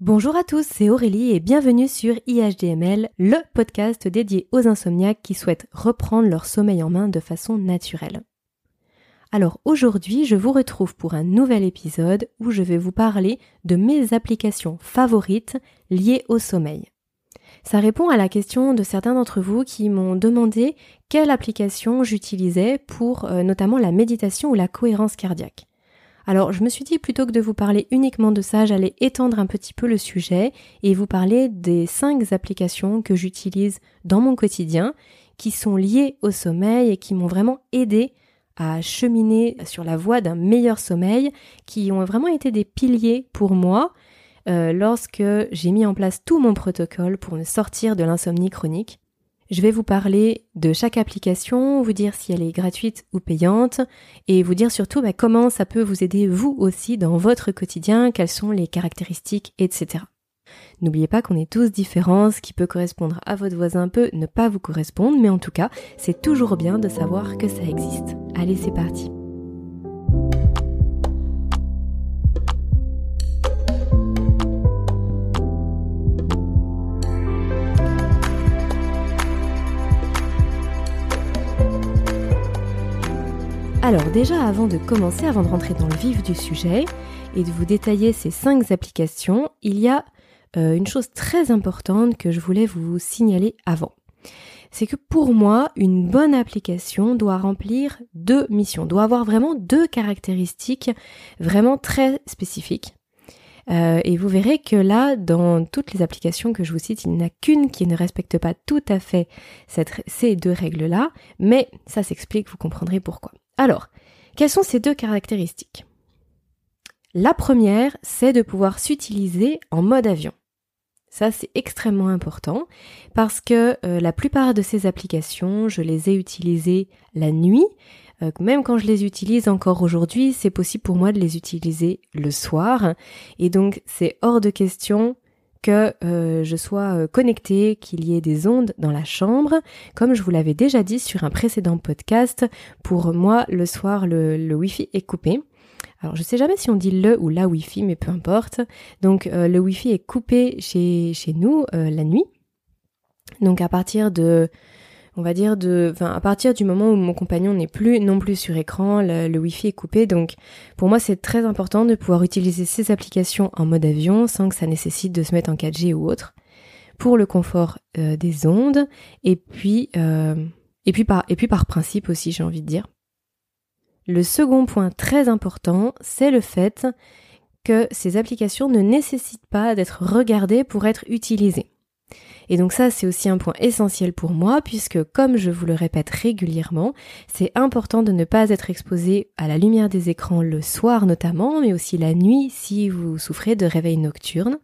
Bonjour à tous, c'est Aurélie et bienvenue sur IHDML, le podcast dédié aux insomniaques qui souhaitent reprendre leur sommeil en main de façon naturelle. Alors aujourd'hui, je vous retrouve pour un nouvel épisode où je vais vous parler de mes applications favorites liées au sommeil. Ça répond à la question de certains d'entre vous qui m'ont demandé quelle application j'utilisais pour euh, notamment la méditation ou la cohérence cardiaque. Alors je me suis dit plutôt que de vous parler uniquement de ça, j'allais étendre un petit peu le sujet et vous parler des cinq applications que j'utilise dans mon quotidien qui sont liées au sommeil et qui m'ont vraiment aidé à cheminer sur la voie d'un meilleur sommeil, qui ont vraiment été des piliers pour moi euh, lorsque j'ai mis en place tout mon protocole pour me sortir de l'insomnie chronique. Je vais vous parler de chaque application, vous dire si elle est gratuite ou payante, et vous dire surtout bah, comment ça peut vous aider vous aussi dans votre quotidien, quelles sont les caractéristiques, etc. N'oubliez pas qu'on est tous différents, ce qui peut correspondre à votre voisin peut ne pas vous correspondre, mais en tout cas, c'est toujours bien de savoir que ça existe. Allez, c'est parti. Alors déjà avant de commencer, avant de rentrer dans le vif du sujet et de vous détailler ces cinq applications, il y a euh, une chose très importante que je voulais vous signaler avant. C'est que pour moi, une bonne application doit remplir deux missions, doit avoir vraiment deux caractéristiques vraiment très spécifiques. Euh, et vous verrez que là, dans toutes les applications que je vous cite, il n'y en a qu'une qui ne respecte pas tout à fait ces deux règles-là, mais ça s'explique, vous comprendrez pourquoi. Alors, quelles sont ces deux caractéristiques? La première, c'est de pouvoir s'utiliser en mode avion. Ça, c'est extrêmement important parce que euh, la plupart de ces applications, je les ai utilisées la nuit. Euh, même quand je les utilise encore aujourd'hui, c'est possible pour moi de les utiliser le soir. Et donc, c'est hors de question que euh, je sois euh, connecté, qu'il y ait des ondes dans la chambre. Comme je vous l'avais déjà dit sur un précédent podcast, pour moi, le soir, le, le Wi-Fi est coupé. Alors je sais jamais si on dit le ou la Wi-Fi, mais peu importe. Donc euh, le Wi-Fi est coupé chez, chez nous la nuit. Donc à partir de on va dire de, enfin, à partir du moment où mon compagnon n'est plus non plus sur écran, le, Wi-Fi est coupé. Donc, pour moi, c'est très important de pouvoir utiliser ces applications en mode avion sans que ça nécessite de se mettre en 4G ou autre, pour le confort euh, des ondes et puis euh, et puis par et puis par principe aussi, j'ai envie de dire. Le second point très important, c'est le fait que ces applications ne nécessitent pas d'être regardées pour être utilisées. Et donc ça, c'est aussi un point essentiel pour moi, puisque comme je vous le répète régulièrement, c'est important de ne pas être exposé à la lumière des écrans le soir notamment, mais aussi la nuit si vous souffrez de réveil nocturne.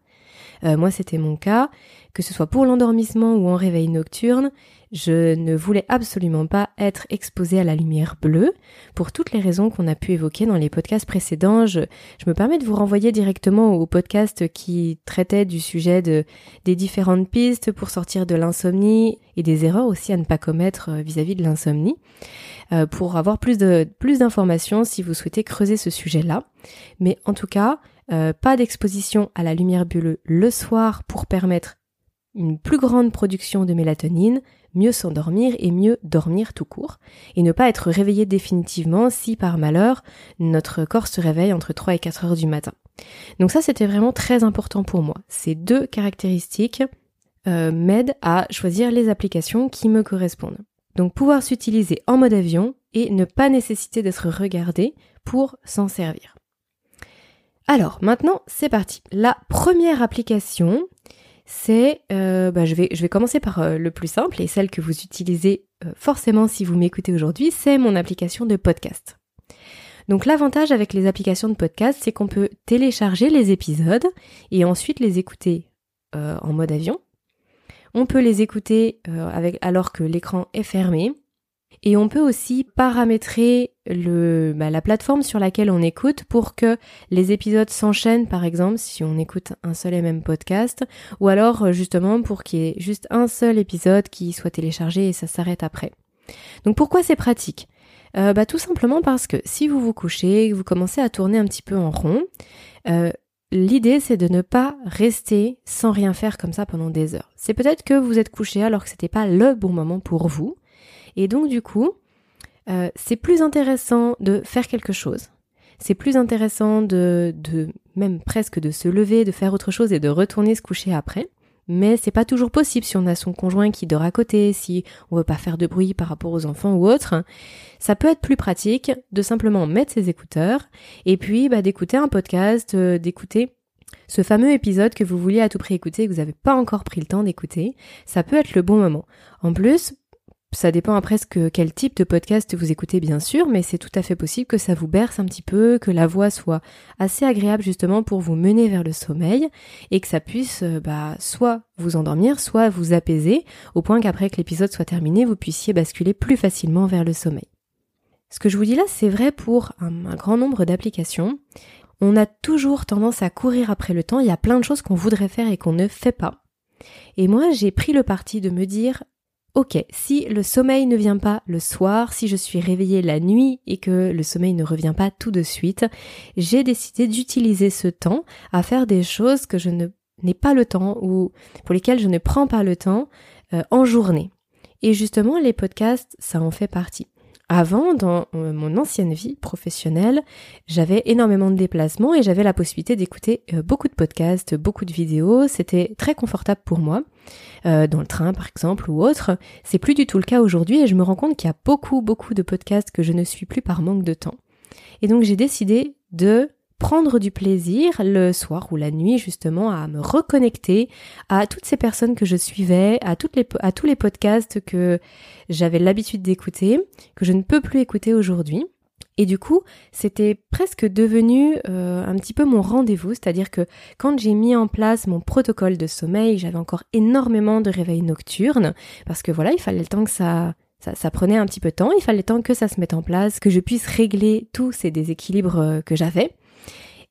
Euh, moi, c'était mon cas, que ce soit pour l'endormissement ou en réveil nocturne. Je ne voulais absolument pas être exposée à la lumière bleue pour toutes les raisons qu'on a pu évoquer dans les podcasts précédents. Je, me permets de vous renvoyer directement au podcast qui traitait du sujet de, des différentes pistes pour sortir de l'insomnie et des erreurs aussi à ne pas commettre euh, vis-à-vis de l'insomnie. Euh, pour avoir plus de plus d'informations si vous souhaitez creuser ce sujet-là. Mais en tout cas, euh, pas d'exposition à la lumière bleue le soir pour permettre une plus grande production de mélatonine, mieux s'endormir et mieux dormir tout court, et ne pas être réveillé définitivement si par malheur notre corps se réveille entre 3 et 4 heures du matin. Donc ça c'était vraiment très important pour moi. Ces deux caractéristiques euh, m'aident à choisir les applications qui me correspondent. Donc pouvoir s'utiliser en mode avion et ne pas nécessiter d'être regardé pour s'en servir. Alors maintenant c'est parti. La première application c'est, euh, bah, je, vais, je vais commencer par euh, le plus simple et celle que vous utilisez euh, forcément si vous m'écoutez aujourd'hui, c'est mon application de podcast. Donc l'avantage avec les applications de podcast, c'est qu'on peut télécharger les épisodes et ensuite les écouter en mode avion. On peut les écouter alors que l'écran est fermé. Et on peut aussi paramétrer bah, la plateforme sur laquelle on écoute pour que les épisodes s'enchaînent, par exemple, si on écoute un seul et même podcast, ou alors euh, justement pour qu'il y ait juste un seul épisode qui soit téléchargé et ça s'arrête après. Donc pourquoi c'est pratique? Euh, bah, Tout simplement parce que si vous vous couchez, vous commencez à tourner un petit peu en rond, euh, l'idée c'est de ne pas rester sans rien faire comme ça pendant des heures. C'est peut-être que vous êtes couché alors que c'était pas le bon moment pour vous. Et donc du coup, euh, c'est plus intéressant de faire quelque chose. C'est plus intéressant de, de même presque de se lever, de faire autre chose et de retourner se coucher après. Mais c'est pas toujours possible si on a son conjoint qui dort à côté, si on veut pas faire de bruit par rapport aux enfants ou autre. Ça peut être plus pratique de simplement mettre ses écouteurs et puis bah, d'écouter un podcast, euh, d'écouter ce fameux épisode que vous vouliez à tout prix écouter que vous n'avez pas encore pris le temps d'écouter. Ça peut être le bon moment. En plus, ça dépend après ce quel type de podcast vous écoutez bien sûr, mais c'est tout à fait possible que ça vous berce un petit peu, que la voix soit assez agréable justement pour vous mener vers le sommeil et que ça puisse euh, bah, soit vous endormir, soit vous apaiser au point qu'après que l'épisode soit terminé, vous puissiez basculer plus facilement vers le sommeil. Ce que je vous dis là, c'est vrai pour un, un grand nombre d'applications. On a toujours tendance à courir après le temps, il y a plein de choses qu'on voudrait faire et qu'on ne fait pas. Et moi, j'ai pris le parti de me dire, Ok, si le sommeil ne vient pas le soir, si je suis réveillée la nuit et que le sommeil ne revient pas tout de suite, j'ai décidé d'utiliser ce temps à faire des choses que je n'ai pas le temps ou pour lesquelles je ne prends pas le temps euh, en journée. Et justement, les podcasts, ça en fait partie. Avant, dans euh, mon ancienne vie professionnelle, j'avais énormément de déplacements et j'avais la possibilité d'écouter euh, beaucoup de podcasts, beaucoup de vidéos. C'était très confortable pour moi, euh, dans le train par exemple ou autre. C'est plus du tout le cas aujourd'hui et je me rends compte qu'il y a beaucoup, beaucoup de podcasts que je ne suis plus par manque de temps. Et donc j'ai décidé de prendre du plaisir le soir ou la nuit justement à me reconnecter à toutes ces personnes que je suivais, à, toutes les, à tous les podcasts que j'avais l'habitude d'écouter, que je ne peux plus écouter aujourd'hui. Et du coup, c'était presque devenu euh, un petit peu mon rendez-vous, c'est-à-dire que quand j'ai mis en place mon protocole de sommeil, j'avais encore énormément de réveils nocturnes, parce que voilà, il fallait le temps que ça, ça, ça, prenait un petit peu de temps, il fallait temps que ça se mette en place, que je puisse régler tous ces déséquilibres euh, que j'avais.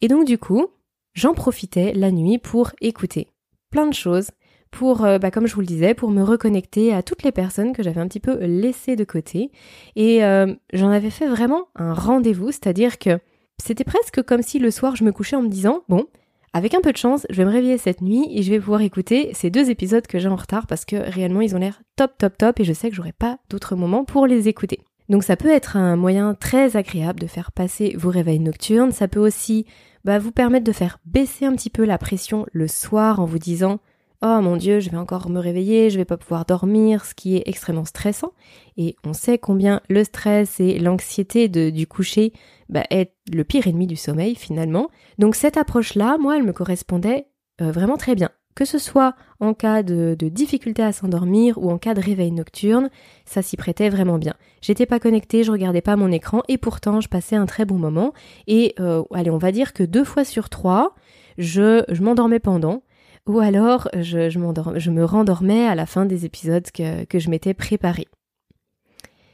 Et donc du coup, j'en profitais la nuit pour écouter plein de choses, pour, euh, bah, comme je vous le disais, pour me reconnecter à toutes les personnes que j'avais un petit peu laissées de côté. Et euh, j'en avais fait vraiment un rendez-vous, c'est-à-dire que c'était presque comme si le soir je me couchais en me disant, bon, avec un peu de chance, je vais me réveiller cette nuit et je vais pouvoir écouter ces deux épisodes que j'ai en retard parce que réellement ils ont l'air top top top et je sais que j'aurai pas d'autres moments pour les écouter. Donc ça peut être un moyen très agréable de faire passer vos réveils nocturnes, ça peut aussi vous permettre de faire baisser un petit peu la pression le soir en vous disant Oh mon dieu, je vais encore me réveiller, je vais pas pouvoir dormir, ce qui est extrêmement stressant. Et on sait combien le stress et l'anxiété du coucher bah, est le pire ennemi du sommeil finalement. Donc cette approche-là, moi, elle me correspondait euh, vraiment très bien. Que ce soit en cas de, difficulté à s'endormir ou en cas de réveil nocturne, ça s'y prêtait vraiment bien. J'étais pas connectée, je regardais pas mon écran et pourtant je passais un très bon moment. Et euh, allez, on va dire que deux fois sur trois, je, je m'endormais pendant. Ou alors je, je, je, me rendormais à la fin des épisodes que, que je m'étais préparé.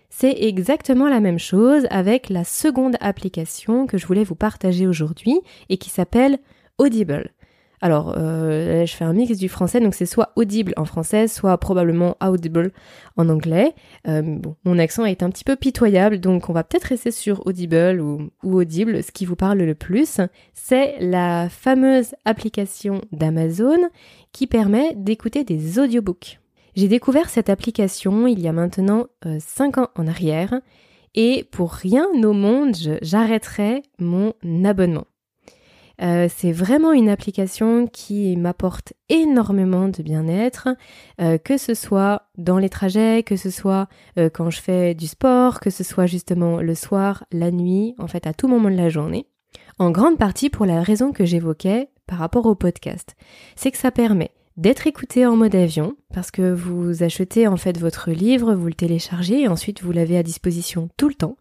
C'est exactement la même chose avec la seconde application que je voulais vous partager aujourd'hui et qui s'appelle Audible. Alors, euh, je fais un mix du français, donc c'est soit audible en français, soit probablement audible en anglais. Euh, mon accent est un petit peu pitoyable, donc on va peut-être rester sur audible ou, ou audible. Ce qui vous parle le plus, c'est la fameuse application d'Amazon qui permet d'écouter des audiobooks. J'ai découvert cette application il y a maintenant 5 euh, ans en arrière, et pour rien au monde, j'arrêterai mon abonnement. Euh, c'est vraiment une application qui m'apporte énormément de bien-être, euh, que ce soit dans les trajets, que ce soit euh, quand je fais du sport, que ce soit justement le soir, la nuit, en fait à tout moment de la journée. En grande partie pour la raison que j'évoquais par rapport au podcast. C'est que ça permet d'être écouté en mode avion, parce que vous achetez en fait votre livre, vous le téléchargez et ensuite vous l'avez à disposition tout le temps.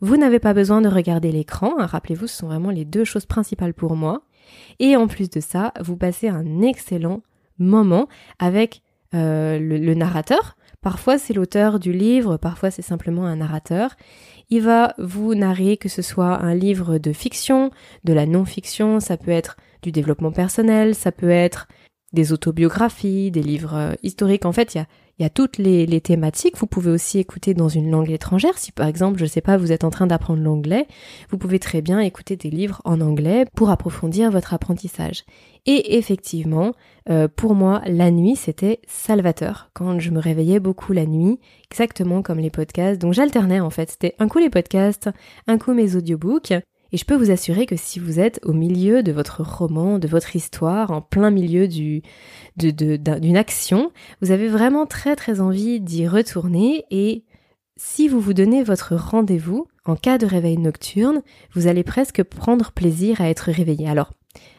Vous n'avez pas besoin de regarder l'écran, hein, rappelez-vous, ce sont vraiment les deux choses principales pour moi. Et en plus de ça, vous passez un excellent moment avec euh, le, narrateur. Parfois c'est l'auteur du livre, parfois c'est simplement un narrateur. Il va vous narrer que ce soit un livre de fiction, de la non-fiction, ça peut être du développement personnel, ça peut être des autobiographies, des livres euh, historiques. En fait, il y a, il y a toutes les, thématiques. Vous pouvez aussi écouter dans une langue étrangère. Si par exemple, je sais pas, vous êtes en train d'apprendre l'anglais, vous pouvez très bien écouter des livres en anglais pour approfondir votre apprentissage. Et effectivement, euh, pour moi, la nuit, c'était salvateur. Quand je me réveillais beaucoup la nuit, exactement comme les podcasts. Donc j'alternais en fait. C'était un coup les podcasts, un coup mes audiobooks. Et je peux vous assurer que si vous êtes au milieu de votre roman, de votre histoire, en plein milieu du, d'une action, vous avez vraiment très très envie d'y retourner et si vous vous donnez votre rendez-vous, en cas de réveil nocturne, vous allez presque prendre plaisir à être réveillé. Alors,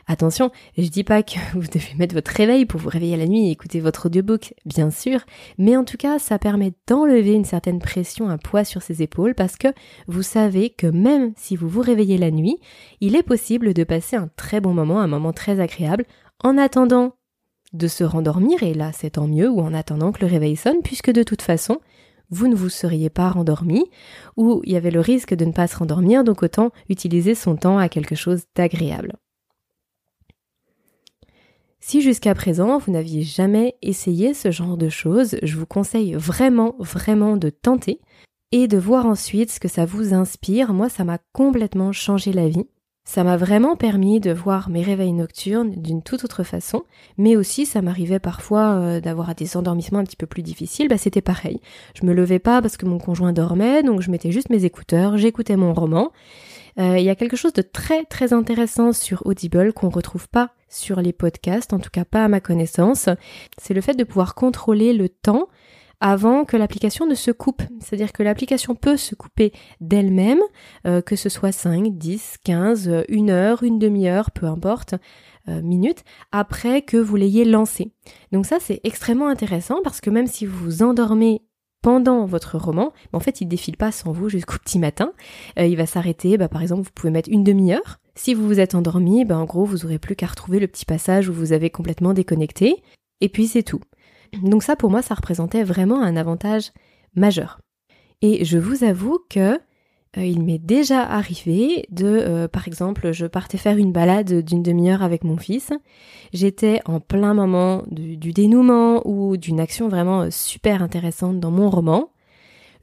Attention, je dis pas que vous devez mettre votre réveil pour vous réveiller la nuit et écouter votre audiobook, bien sûr, mais en tout cas, ça permet d'enlever une certaine pression, un poids sur ses épaules parce que vous savez que même si vous vous réveillez la nuit, il est possible de passer un très bon moment, un moment très agréable en attendant de se rendormir et là, c'est tant mieux ou en attendant que le réveil sonne puisque de toute façon, vous ne vous seriez pas rendormi, ou il y avait le risque de ne pas se rendormir, donc autant utiliser son temps à quelque chose d'agréable. Si jusqu'à présent vous n'aviez jamais essayé ce genre de choses, je vous conseille vraiment, vraiment de tenter et de voir ensuite ce que ça vous inspire. Moi, ça m'a complètement changé la vie. Ça m'a vraiment permis de voir mes réveils nocturnes d'une toute autre façon, mais aussi ça m'arrivait parfois euh, d'avoir des endormissements un petit peu plus difficiles, bah c'était pareil. Je me levais pas parce que mon conjoint dormait, donc je mettais juste mes écouteurs, j'écoutais mon roman, euh, il y a quelque chose de très très intéressant sur Audible qu'on retrouve pas sur les podcasts, en tout cas pas à ma connaissance. C'est le fait de pouvoir contrôler le temps avant que l'application ne se coupe. C'est-à-dire que l'application peut se couper d'elle-même, euh, que ce soit 5, 10, 15, une heure, une demi-heure, peu importe, euh, minutes, après que vous l'ayez lancé. Donc ça c'est extrêmement intéressant parce que même si vous vous endormez pendant votre roman, en fait, il défile pas sans vous jusqu'au petit matin. Euh, il va s'arrêter, bah, par exemple, vous pouvez mettre une demi-heure. Si vous vous êtes endormi, bah, en gros, vous aurez plus qu'à retrouver le petit passage où vous avez complètement déconnecté. Et puis c'est tout. Donc ça, pour moi, ça représentait vraiment un avantage majeur. Et je vous avoue que il m'est déjà arrivé de, euh, par exemple, je partais faire une balade d'une demi-heure avec mon fils. J'étais en plein moment du, dénouement ou d'une action vraiment euh, super intéressante dans mon roman.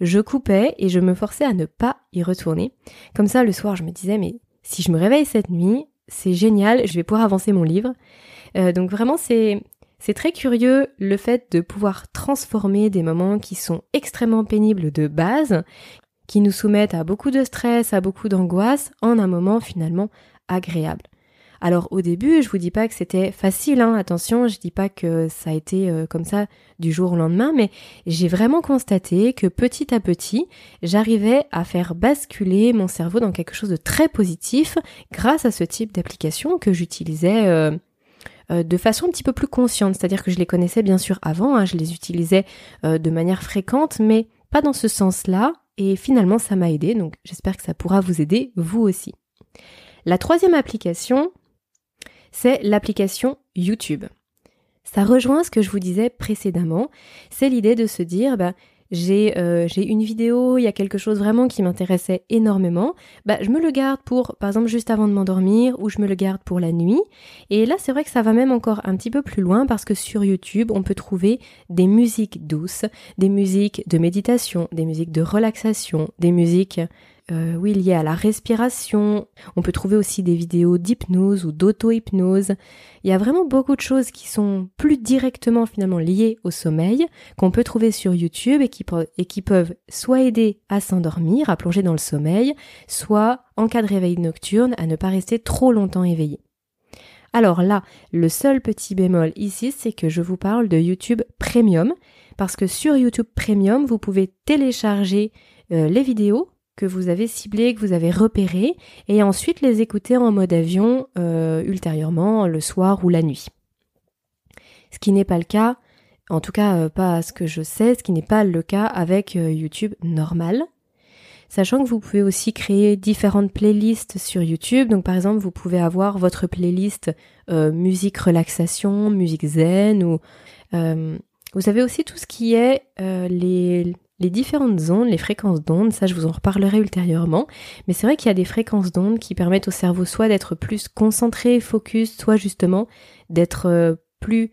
Je coupais et je me forçais à ne pas y retourner. Comme ça, le soir, je me disais, mais si je me réveille cette nuit, c'est génial, je vais pouvoir avancer mon livre. donc vraiment, c'est c'est très curieux le fait de pouvoir transformer des moments qui sont extrêmement pénibles de base, qui nous soumettent à beaucoup de stress, à beaucoup d'angoisse, en un moment finalement agréable. Alors au début, je vous dis pas que c'était facile, hein, attention, je dis pas que ça a été euh, comme ça du jour au lendemain, mais j'ai vraiment constaté que petit à petit, j'arrivais à faire basculer mon cerveau dans quelque chose de très positif grâce à ce type d'application que j'utilisais euh, euh, de façon un petit peu plus consciente, c'est-à-dire que je les connaissais bien sûr avant, hein, je les utilisais de manière fréquente, mais pas dans ce sens-là, et finalement ça m'a aidé, donc j'espère que ça pourra vous aider vous aussi. La troisième application, c'est l'application YouTube. Ça rejoint ce que je vous disais précédemment, c'est l'idée de se dire, bah, euh, j'ai une vidéo, il y a quelque chose vraiment qui m'intéressait énormément, bah, je me le garde pour, par exemple, juste avant de m'endormir, ou je me le garde pour la nuit. Et là, c'est vrai que ça va même encore un petit peu plus loin parce que sur YouTube, on peut trouver des musiques douces, des musiques de méditation, des musiques de relaxation, des musiques euh, oui, lié à la respiration. On peut trouver aussi des vidéos d'hypnose ou d'auto-hypnose. Il y a vraiment beaucoup de choses qui sont plus directement finalement liées au sommeil, qu'on peut trouver sur YouTube et qui, et qui peuvent soit aider à s'endormir, à plonger dans le sommeil, soit, en cas de réveil nocturne, à ne pas rester trop longtemps éveillé. Alors là, le seul petit bémol ici, c'est que je vous parle de YouTube Premium, parce que sur YouTube Premium, vous pouvez télécharger euh, les vidéos que vous avez ciblées, que vous avez repérées, et ensuite les écouter en mode avion euh, ultérieurement, le soir ou la nuit. Ce qui n'est pas le cas, en tout cas euh, pas à ce que je sais, ce qui n'est pas le cas avec euh, YouTube normal. Sachant que vous pouvez aussi créer différentes playlists sur YouTube. Donc par exemple, vous pouvez avoir votre playlist musique relaxation, musique zen ou vous avez aussi tout ce qui est les les différentes ondes, les fréquences d'ondes, ça je vous en reparlerai ultérieurement, mais c'est vrai qu'il y a des fréquences d'ondes qui permettent au cerveau soit d'être plus concentré, focus, soit justement d'être euh, plus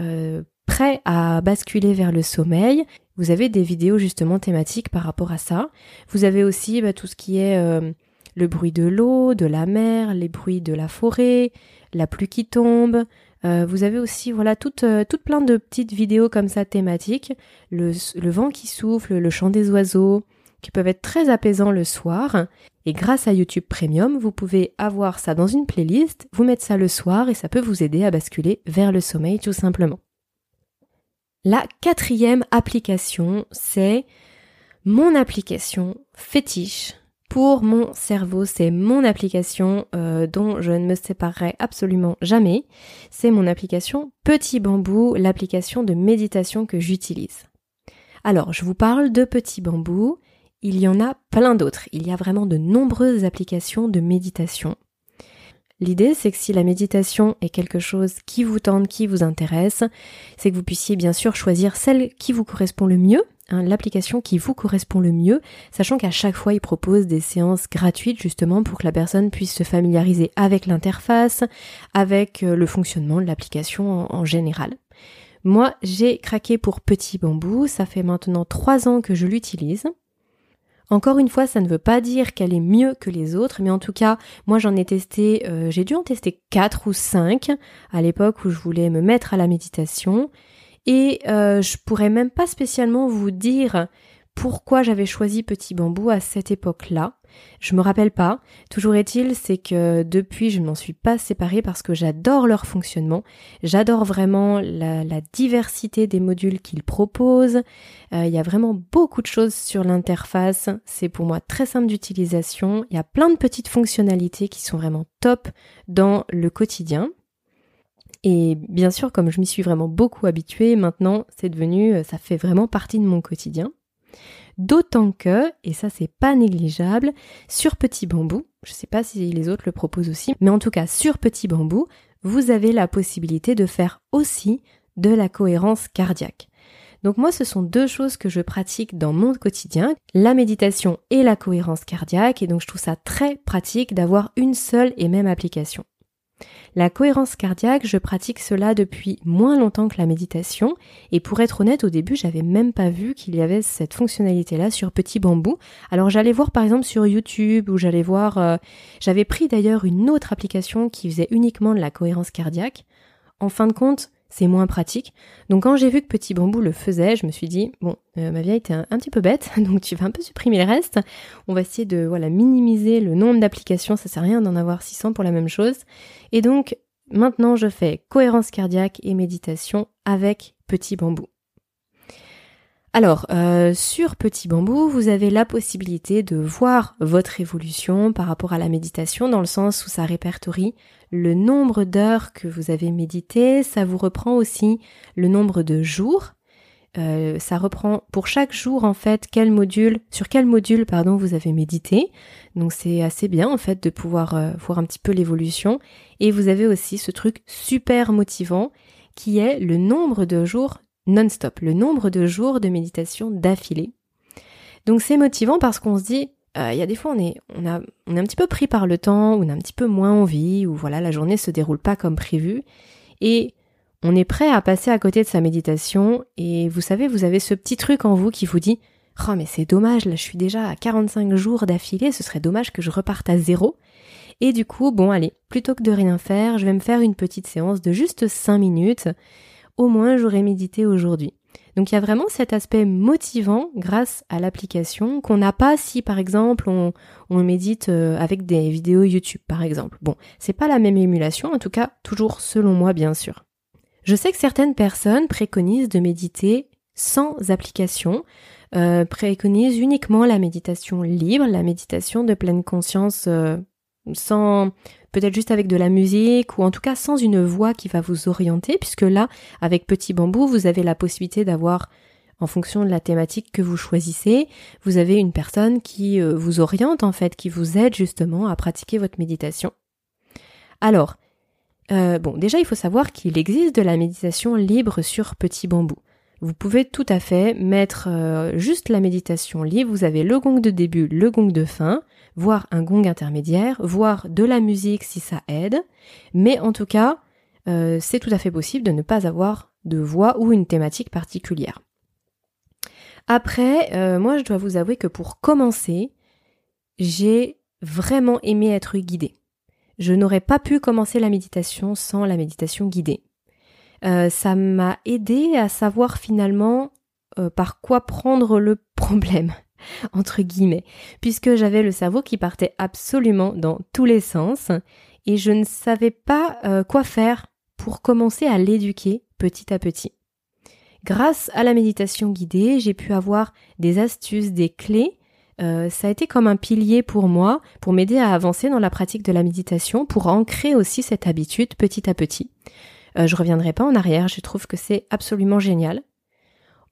euh, prêt à basculer vers le sommeil, vous avez des vidéos justement thématiques par rapport à ça. Vous avez aussi bah, tout ce qui est euh, le bruit de l'eau, de la mer, les bruits de la forêt, la pluie qui tombe. Euh, vous avez aussi voilà toutes euh, toutes plein de petites vidéos comme ça thématiques, le vent qui souffle, le chant des oiseaux, qui peuvent être très apaisants le soir. Et grâce à YouTube Premium, vous pouvez avoir ça dans une playlist, vous mettre ça le soir et ça peut vous aider à basculer vers le sommeil tout simplement. La quatrième application, c'est mon application fétiche pour mon cerveau. C'est mon application euh, dont je ne me séparerai absolument jamais. C'est mon application Petit Bambou, l'application de méditation que j'utilise. Alors, je vous parle de Petit Bambou. Il y en a plein d'autres. Il y a vraiment de nombreuses applications de méditation. L'idée, c'est que si la méditation est quelque chose qui vous tente, qui vous intéresse, c'est que vous puissiez bien sûr choisir celle qui vous correspond le mieux, l'application qui vous correspond le mieux, sachant qu'à chaque fois, il propose des séances gratuites justement pour que la personne puisse se familiariser avec l'interface, avec euh, le fonctionnement de l'application en, en général. Moi, j'ai craqué pour Petit Bambou, ça fait maintenant trois ans que je l'utilise. Encore une fois, ça ne veut pas dire qu'elle est mieux que les autres, mais en tout cas, moi j'en ai testé, euh, j'ai dû en tester 4 ou 5 à l'époque où je voulais me mettre à la méditation. Et euh, je pourrais même pas spécialement vous dire pourquoi j'avais choisi Petit Bambou à cette époque-là. Je me rappelle pas. Toujours est-il, c'est que depuis, je ne m'en suis pas séparée parce que j'adore leur fonctionnement. J'adore vraiment la, diversité des modules qu'ils proposent. Euh, il y a vraiment beaucoup de choses sur l'interface. C'est pour moi très simple d'utilisation. Il y a plein de petites fonctionnalités qui sont vraiment top dans le quotidien. Et bien sûr, comme je m'y suis vraiment beaucoup habituée, maintenant, c'est devenu, ça fait vraiment partie de mon quotidien. D'autant que, et ça c'est pas négligeable, sur Petit Bambou, je sais pas si les autres le proposent aussi, mais en tout cas sur Petit Bambou, vous avez la possibilité de faire aussi de la cohérence cardiaque. Donc moi, ce sont deux choses que je pratique dans mon quotidien, la méditation et la cohérence cardiaque, et donc je trouve ça très pratique d'avoir une seule et même application. La cohérence cardiaque, je pratique cela depuis moins longtemps que la méditation et pour être honnête, au début, j'avais même pas vu qu'il y avait cette fonctionnalité-là sur Petit Bambou. Alors j'allais voir par exemple sur YouTube ou j'allais voir, euh, j'avais pris d'ailleurs une autre application qui faisait uniquement de la cohérence cardiaque. En fin de compte, c'est moins pratique. Donc quand j'ai vu que Petit Bambou le faisait, je me suis dit bon, euh, ma vieille était un, petit peu bête, donc tu vas un peu supprimer le reste. On va essayer de voilà minimiser le nombre d'applications, ça sert à rien d'en avoir 600 pour la même chose. Et donc maintenant je fais cohérence cardiaque et méditation avec Petit Bambou. Alors, euh, sur Petit Bambou, vous avez la possibilité de voir votre évolution par rapport à la méditation, dans le sens où ça répertorie le nombre d'heures que vous avez médité, ça vous reprend aussi le nombre de jours. Euh, ça reprend pour chaque jour en fait quel module, sur quel module pardon vous avez médité. Donc c'est assez bien en fait de pouvoir euh, voir un petit peu l'évolution. Et vous avez aussi ce truc super motivant qui est le nombre de jours non-stop, le nombre de jours de méditation d'affilée. Donc c'est motivant parce qu'on se dit, euh, il y a des fois on est, on, on est un petit peu pris par le temps, on a un petit peu moins envie, ou voilà, la journée se déroule pas comme prévu, et on est prêt à passer à côté de sa méditation, et vous savez, vous avez ce petit truc en vous qui vous dit, oh mais c'est dommage, là je suis déjà à 45 jours d'affilée, ce serait dommage que je reparte à zéro. Et du coup, bon allez, plutôt que de rien faire, je vais me faire une petite séance de juste 5 minutes, au moins j'aurais médité aujourd'hui. Donc il y a vraiment cet aspect motivant grâce à l'application qu'on n'a pas si par exemple on, médite euh, avec des vidéos YouTube par exemple. Bon, c'est pas la même émulation, en tout cas toujours selon moi bien sûr. Je sais que certaines personnes préconisent de méditer sans application, euh, préconisent uniquement la méditation libre, la méditation de pleine conscience euh, sans peut-être juste avec de la musique ou en tout cas sans une voix qui va vous orienter puisque là avec Petit Bambou vous avez la possibilité d'avoir en fonction de la thématique que vous choisissez, vous avez une personne qui euh, vous oriente en fait, qui vous aide justement à pratiquer votre méditation. Alors, euh, bon, déjà il faut savoir qu'il existe de la méditation libre sur Petit Bambou. Vous pouvez tout à fait mettre euh, juste la méditation libre, vous avez le gong de début, le gong de fin, voire un gong intermédiaire, voire de la musique si ça aide, mais en tout cas, euh, c'est tout à fait possible de ne pas avoir de voix ou une thématique particulière. Après, euh, moi je dois vous avouer que pour commencer, j'ai vraiment aimé être guidée. Je n'aurais pas pu commencer la méditation sans la méditation guidée. Euh, ça m'a aidé à savoir finalement par quoi prendre le problème entre guillemets, puisque j'avais le cerveau qui partait absolument dans tous les sens et je ne savais pas euh, quoi faire pour commencer à l'éduquer petit à petit. Grâce à la méditation guidée, j'ai pu avoir des astuces, des clés. Euh, ça a été comme un pilier pour moi, pour m'aider à avancer dans la pratique de la méditation, pour ancrer aussi cette habitude petit à petit. Euh, je reviendrai pas en arrière, je trouve que c'est absolument génial.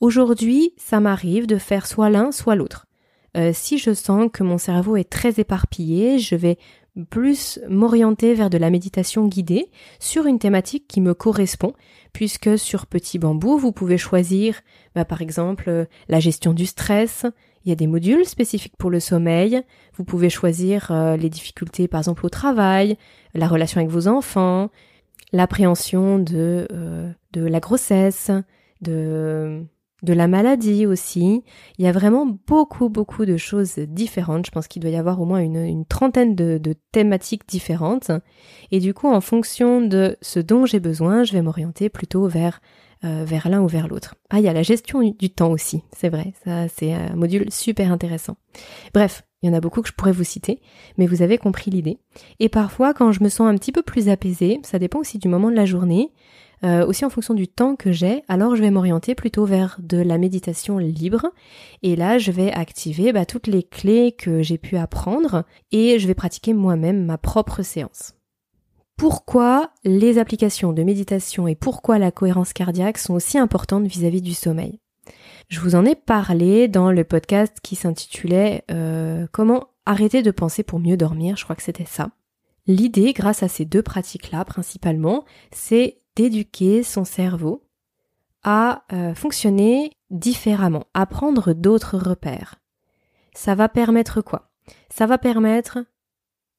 Aujourd'hui, ça m'arrive de faire soit l'un, soit l'autre. Euh, si je sens que mon cerveau est très éparpillé, je vais plus m'orienter vers de la méditation guidée sur une thématique qui me correspond, puisque sur Petit Bambou, vous pouvez choisir, bah, par exemple, euh, la gestion du stress. Il y a des modules spécifiques pour le sommeil. Vous pouvez choisir euh, les difficultés, par exemple, au travail, la relation avec vos enfants, l'appréhension de, de la grossesse, de de la maladie aussi. Il y a vraiment beaucoup, beaucoup de choses différentes. Je pense qu'il doit y avoir au moins une, trentaine de, thématiques différentes. Et du coup, en fonction de ce dont j'ai besoin, je vais m'orienter plutôt vers, euh, vers l'un ou vers l'autre. Ah, il y a la gestion du temps aussi, c'est vrai. Ça, c'est un module super intéressant. Bref, il y en a beaucoup que je pourrais vous citer, mais vous avez compris l'idée. Et parfois, quand je me sens un petit peu plus apaisée, ça dépend aussi du moment de la journée, euh, aussi en fonction du temps que j'ai, alors je vais m'orienter plutôt vers de la méditation libre. Et là, je vais activer bah, toutes les clés que j'ai pu apprendre et je vais pratiquer moi-même ma propre séance. Pourquoi les applications de méditation et pourquoi la cohérence cardiaque sont aussi importantes vis-à-vis du sommeil? Je vous en ai parlé dans le podcast qui s'intitulait euh, Comment arrêter de penser pour mieux dormir, je crois que c'était ça. L'idée, grâce à ces deux pratiques-là principalement, c'est d'éduquer son cerveau à euh, fonctionner différemment, à prendre d'autres repères. Ça va permettre quoi? Ça va permettre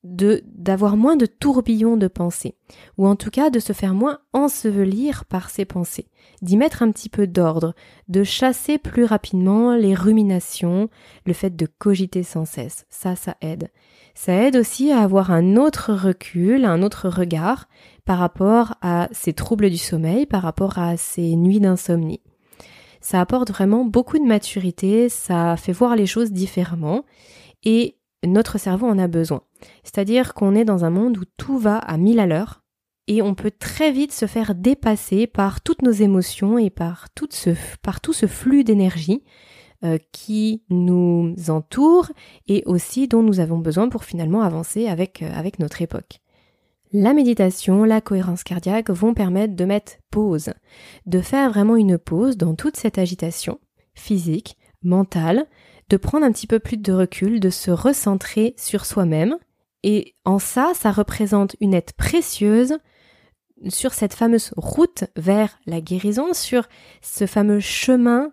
de d'avoir moins de tourbillons de pensées, ou en tout cas de se faire moins ensevelir par ses pensées, d'y mettre un petit peu d'ordre, de chasser plus rapidement les ruminations, le fait de cogiter sans cesse. Ça, ça aide. Ça aide aussi à avoir un autre recul, un autre regard par rapport à ces troubles du sommeil, par rapport à ces nuits d'insomnie. Ça apporte vraiment beaucoup de maturité, ça fait voir les choses différemment et notre cerveau en a besoin. C'est-à-dire qu'on est dans un monde où tout va à mille à l'heure et on peut très vite se faire dépasser par toutes nos émotions et par tout ce, flux d'énergie euh, qui nous entoure et aussi dont nous avons besoin pour finalement avancer avec, euh, avec notre époque. La méditation, la cohérence cardiaque vont permettre de mettre pause, de faire vraiment une pause dans toute cette agitation physique, mentale, de prendre un petit peu plus de recul, de se recentrer sur soi-même. Et en ça, ça représente une aide précieuse sur cette fameuse route vers la guérison, sur ce fameux chemin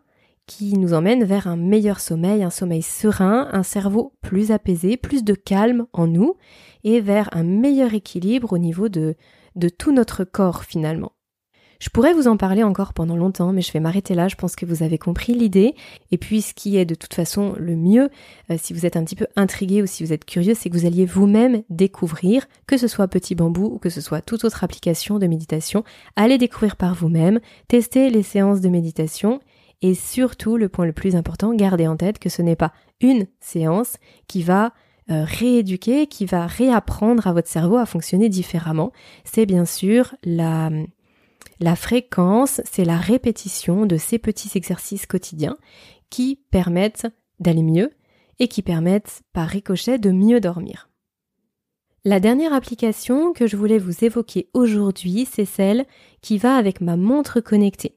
qui nous emmène vers un meilleur sommeil, un sommeil serein, un cerveau plus apaisé, plus de calme en nous, et vers un meilleur équilibre au niveau de, de tout notre corps finalement. Je pourrais vous en parler encore pendant longtemps, mais je vais m'arrêter là. Je pense que vous avez compris l'idée. Et puis, ce qui est de toute façon le mieux, euh, si vous êtes un petit peu intrigué ou si vous êtes curieux, c'est que vous alliez vous-même découvrir, que ce soit Petit Bambou ou que ce soit toute autre application de méditation, allez découvrir par vous-même, tester les séances de méditation et surtout, le point le plus important, gardez en tête que ce n'est pas une séance qui va euh, rééduquer, qui va réapprendre à votre cerveau à fonctionner différemment. C'est bien sûr la, la fréquence, c'est la répétition de ces petits exercices quotidiens qui permettent d'aller mieux et qui permettent par ricochet de mieux dormir. La dernière application que je voulais vous évoquer aujourd'hui, c'est celle qui va avec ma montre connectée.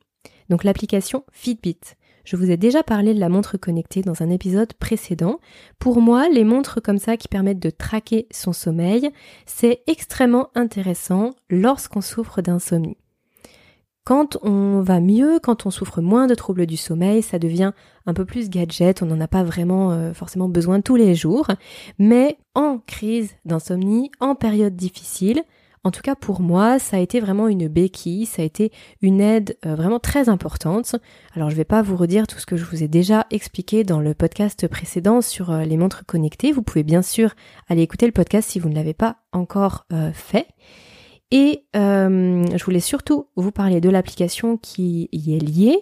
Donc l'application Fitbit. Je vous ai déjà parlé de la montre connectée dans un épisode précédent. Pour moi, les montres comme ça qui permettent de traquer son sommeil, c'est extrêmement intéressant lorsqu'on souffre d'insomnie. Quand on va mieux, quand on souffre moins de troubles du sommeil, ça devient un peu plus gadget, on n'en a pas vraiment euh, forcément besoin tous les jours, mais en crise d'insomnie, en période difficile, En tout cas pour moi, ça a été vraiment une béquille, ça a été une aide euh, vraiment très importante. Alors je vais pas vous redire tout ce que je vous ai déjà expliqué dans le podcast précédent sur euh, les montres connectées. Vous pouvez bien sûr aller écouter le podcast si vous ne l'avez pas encore euh, fait. Et je voulais surtout vous parler de l'application qui y est liée.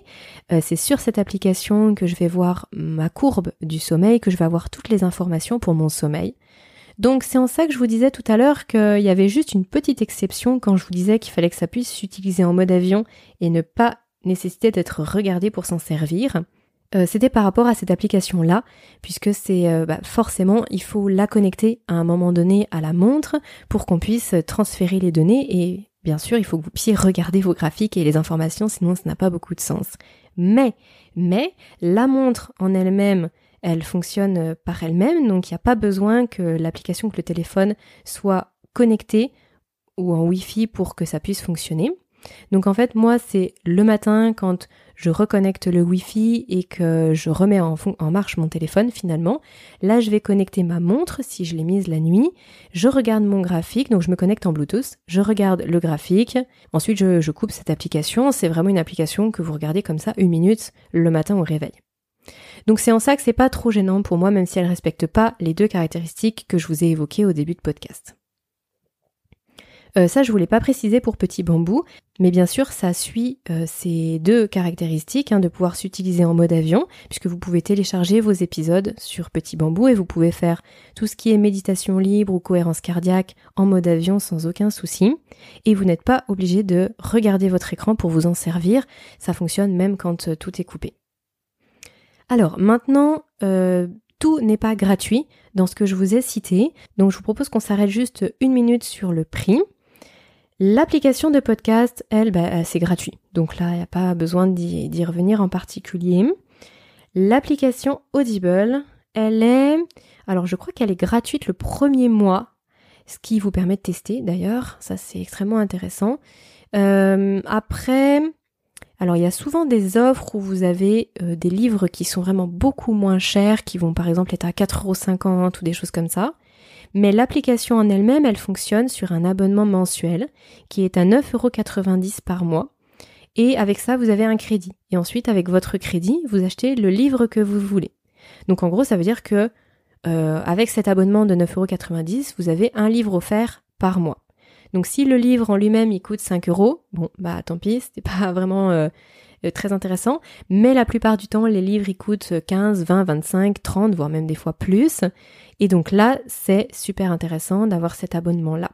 c'est sur cette application que je vais voir ma courbe du sommeil, que je vais avoir toutes les informations pour mon sommeil. Donc c'est en ça que je vous disais tout à l'heure qu'il y avait juste une petite exception quand je vous disais qu'il fallait que ça puisse s'utiliser en mode avion et ne pas nécessiter d'être regardé pour s'en servir. Euh, c'était par rapport à cette application-là, puisque c'est euh, bah, forcément, il faut la connecter à un moment donné à la montre pour qu'on puisse transférer les données et bien sûr, il faut que vous puissiez regarder vos graphiques et les informations, sinon ça n'a pas beaucoup de sens. Mais, mais, la montre en elle-même elle fonctionne euh, par elle-même, donc il n'y a pas besoin que l'application, que le téléphone soit connecté ou en Wi-Fi pour que ça puisse fonctionner. Donc en fait, moi, c'est le matin quand je reconnecte le Wi-Fi et que je remets en, marche mon téléphone finalement. Là, je vais connecter ma montre si je l'ai mise la nuit. Je regarde mon graphique, donc je me connecte en Bluetooth. Je regarde le graphique. Ensuite, je coupe cette application. C'est vraiment une application que vous regardez comme ça une minute le matin au réveil. Donc c'est en ça que c'est pas trop gênant pour moi, même si elle respecte pas les deux caractéristiques que je vous ai évoquées au début de podcast. Euh, ça, je voulais pas préciser pour Petit Bambou, mais bien sûr, ça suit euh, ces deux caractéristiques hein, de pouvoir s'utiliser en mode avion, puisque vous pouvez télécharger vos épisodes sur Petit Bambou et vous pouvez faire tout ce qui est méditation libre ou cohérence cardiaque en mode avion sans aucun souci. Et vous n'êtes pas obligé de regarder votre écran pour vous en servir. Ça fonctionne même quand euh, tout est coupé. Alors maintenant, euh, tout n'est pas gratuit dans ce que je vous ai cité, donc je vous propose qu'on s'arrête juste une minute sur le prix. L'application de podcast, elle, bah, c'est gratuit, donc là, il n'y a pas besoin d'y revenir en particulier. L'application Audible, elle est... Alors je crois qu'elle est gratuite le premier mois, ce qui vous permet de tester d'ailleurs, ça c'est extrêmement intéressant. Euh, après, alors il y a souvent des offres où vous avez euh, des livres qui sont vraiment beaucoup moins chers, qui vont par exemple être à 4,50€ ou des choses comme ça. Mais l'application en elle-même, elle fonctionne sur un abonnement mensuel qui est à 9,90€ par mois. Et avec ça, vous avez un crédit. Et ensuite, avec votre crédit, vous achetez le livre que vous voulez. Donc en gros, ça veut dire que euh, avec cet abonnement de 9,90€, vous avez un livre offert par mois. Donc si le livre en lui-même il coûte 5 euros, bon bah tant pis, c'était pas vraiment euh, euh, très intéressant, mais la plupart du temps les livres ils coûtent 15, 20, 25, 30, voire même des fois plus. Et donc là c'est super intéressant d'avoir cet abonnement là.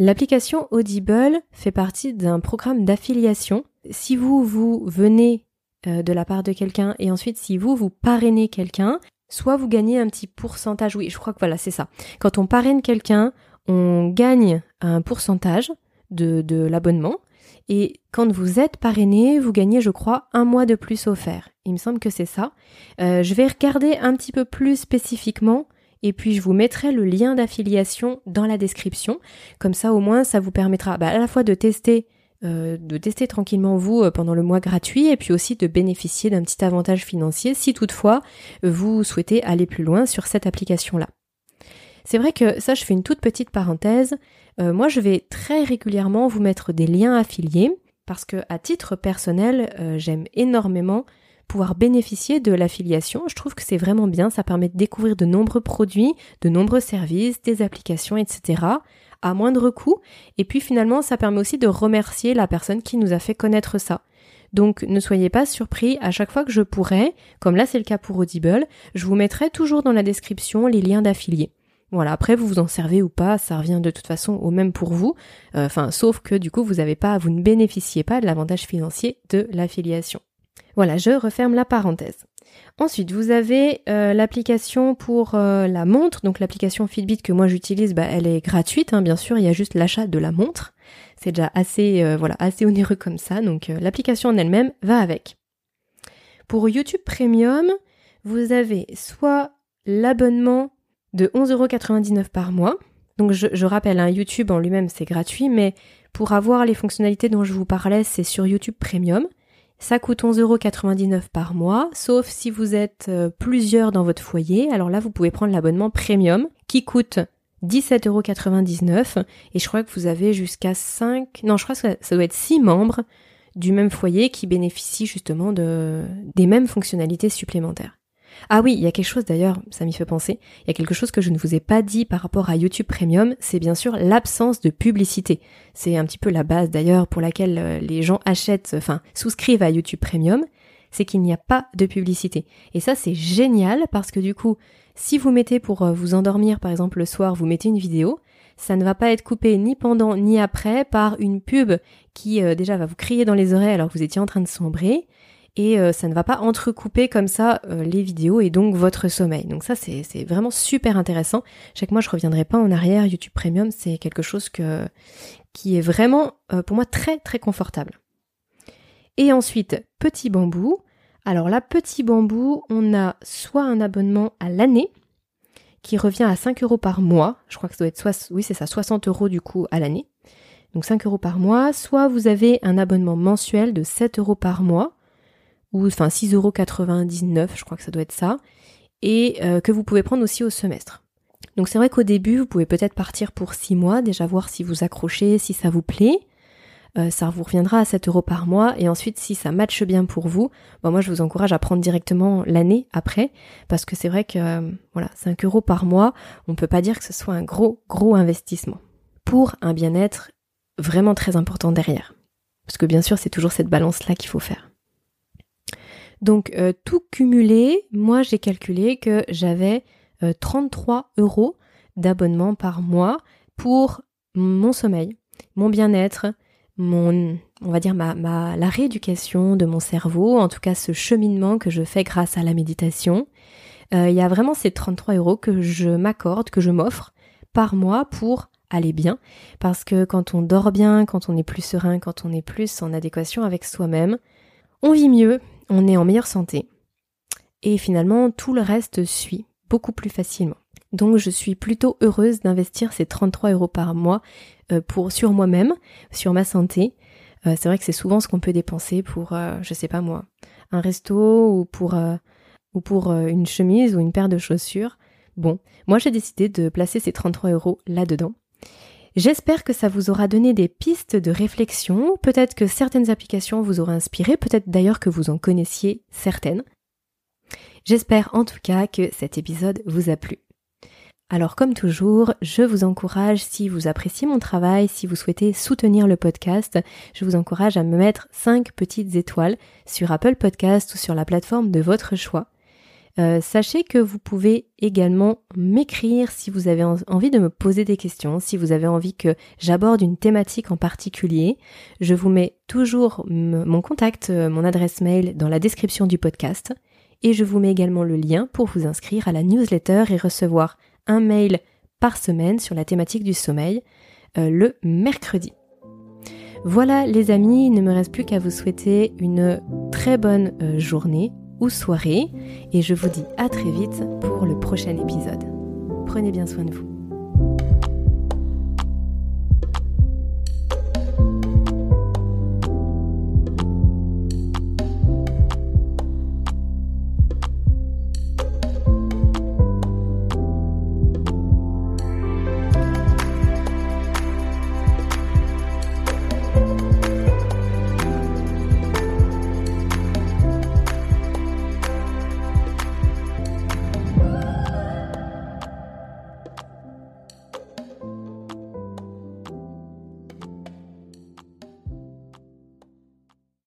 L'application Audible fait partie d'un programme d'affiliation. Si vous vous venez euh, de la part de quelqu'un et ensuite si vous vous parrainez quelqu'un, soit vous gagnez un petit pourcentage, oui je crois que voilà c'est ça. Quand on parraine quelqu'un, on gagne un pourcentage de, l'abonnement. Et quand vous êtes parrainé, vous gagnez, je crois, un mois de plus offert. Il me semble que c'est ça. Euh, je vais regarder un petit peu plus spécifiquement et puis je vous mettrai le lien d'affiliation dans la description. Comme ça, au moins, ça vous permettra bah, à la fois de tester, euh, de tester tranquillement vous euh, pendant le mois gratuit et puis aussi de bénéficier d'un petit avantage financier si toutefois vous souhaitez aller plus loin sur cette application-là. C'est vrai que ça, je fais une toute petite parenthèse. Euh, moi, je vais très régulièrement vous mettre des liens affiliés parce que à titre personnel, euh, j'aime énormément pouvoir bénéficier de l'affiliation. Je trouve que c'est vraiment bien, ça permet de découvrir de nombreux produits, de nombreux services, des applications, etc. à moindre coût. Et puis finalement, ça permet aussi de remercier la personne qui nous a fait connaître ça. Donc ne soyez pas surpris, à chaque fois que je pourrai, comme là c'est le cas pour Audible, je vous mettrai toujours dans la description les liens d'affiliés. Voilà, après vous vous en servez ou pas, ça revient de toute façon au même pour vous. Euh, enfin, sauf que du coup vous avez pas, vous ne bénéficiez pas de l'avantage financier de l'affiliation. Voilà, je referme la parenthèse. Ensuite, vous avez euh, l'application pour euh, la montre, donc l'application Fitbit que moi j'utilise, bah, elle est gratuite, hein, bien sûr, il y a juste l'achat de la montre. C'est déjà assez, voilà, assez onéreux comme ça, donc l'application en elle-même va avec. Pour YouTube Premium, vous avez soit l'abonnement de 11,99€ par mois. Donc je, rappelle, hein, YouTube en lui-même c'est gratuit, mais pour avoir les fonctionnalités dont je vous parlais, c'est sur YouTube Premium. Ça coûte 11,99€ par mois, sauf si vous êtes euh, plusieurs dans votre foyer. Alors là, vous pouvez prendre l'abonnement Premium qui coûte 17,99€ et je crois que vous avez jusqu'à 5, non je crois que ça doit être 6 membres du même foyer qui bénéficient justement de, des mêmes fonctionnalités supplémentaires. Ah oui, il y a quelque chose d'ailleurs, ça m'y fait penser, il y a quelque chose que je ne vous ai pas dit par rapport à YouTube Premium, c'est bien sûr l'absence de publicité. C'est un petit peu la base d'ailleurs pour laquelle euh, les gens achètent, enfin souscrivent à YouTube Premium, c'est qu'il n'y a pas de publicité. Et ça c'est génial parce que du coup, si vous mettez pour euh, vous endormir par exemple le soir, vous mettez une vidéo, ça ne va pas être coupé ni pendant ni après par une pub qui euh, déjà va vous crier dans les oreilles alors que vous étiez en train de sombrer et euh, ça ne va pas entrecouper comme ça euh, les vidéos et donc votre sommeil. Donc ça c'est vraiment super intéressant. Chaque mois je reviendrai pas en arrière. YouTube Premium c'est quelque chose qui est vraiment pour moi très très confortable. Et ensuite Petit Bambou. Alors là Petit Bambou on a soit un abonnement à l'année qui revient à 5 euros par mois. Je crois que ça doit être ça, 60 euros du coup à l'année. Donc 5 euros par mois. Soit vous avez un abonnement mensuel de 7 euros par mois, ou enfin 6,99 euros, je crois que ça doit être ça, et euh, que vous pouvez prendre aussi au semestre. Donc c'est vrai qu'au début, vous pouvez peut-être partir pour 6 mois, déjà voir si vous accrochez, si ça vous plaît. Euh, ça vous reviendra à 7 euros par mois. Et ensuite, si ça matche bien pour vous, bon, moi je vous encourage à prendre directement l'année après, parce que c'est vrai que euh, voilà, 5 euros par mois, on peut pas dire que ce soit un gros gros investissement pour un bien-être vraiment très important derrière. Parce que bien sûr, c'est toujours cette balance-là qu'il faut faire. Donc euh, tout cumulé, moi j'ai calculé que j'avais 33 euros d'abonnement par mois pour mon sommeil, mon bien-être, mon, on va dire ma, ma, la rééducation de mon cerveau, en tout cas ce cheminement que je fais grâce à la méditation. Euh, il y a vraiment ces 33 euros que je m'accorde, que je m'offre par mois pour aller bien, parce que quand on dort bien, quand on est plus serein, quand on est plus en adéquation avec soi-même, on vit mieux, on est en meilleure santé, et finalement tout le reste suit beaucoup plus facilement. Donc je suis plutôt heureuse d'investir ces 33 euros par mois euh, pour sur moi-même, sur ma santé. Euh, c'est vrai que c'est souvent ce qu'on peut dépenser pour, euh, je sais pas moi, un resto ou pour ou pour une chemise ou une paire de chaussures. Bon, moi j'ai décidé de placer ces 33 euros là-dedans. J'espère que ça vous aura donné des pistes de réflexion, peut-être que certaines applications vous auront inspiré, peut-être d'ailleurs que vous en connaissiez certaines. J'espère en tout cas que cet épisode vous a plu. Alors comme toujours, je vous encourage, si vous appréciez mon travail, si vous souhaitez soutenir le podcast, je vous encourage à me mettre 5 petites étoiles sur Apple Podcast ou sur la plateforme de votre choix. Euh, sachez que vous pouvez également m'écrire si vous avez envie de me poser des questions, si vous avez envie que j'aborde une thématique en particulier. Je vous mets toujours mon contact, euh, mon adresse mail dans la description du podcast et je vous mets également le lien pour vous inscrire à la newsletter et recevoir un mail par semaine sur la thématique du sommeil euh, le mercredi. Voilà les amis, il ne me reste plus qu'à vous souhaiter une très bonne journée ou soirée et je vous dis à très vite pour le prochain épisode. Prenez bien soin de vous.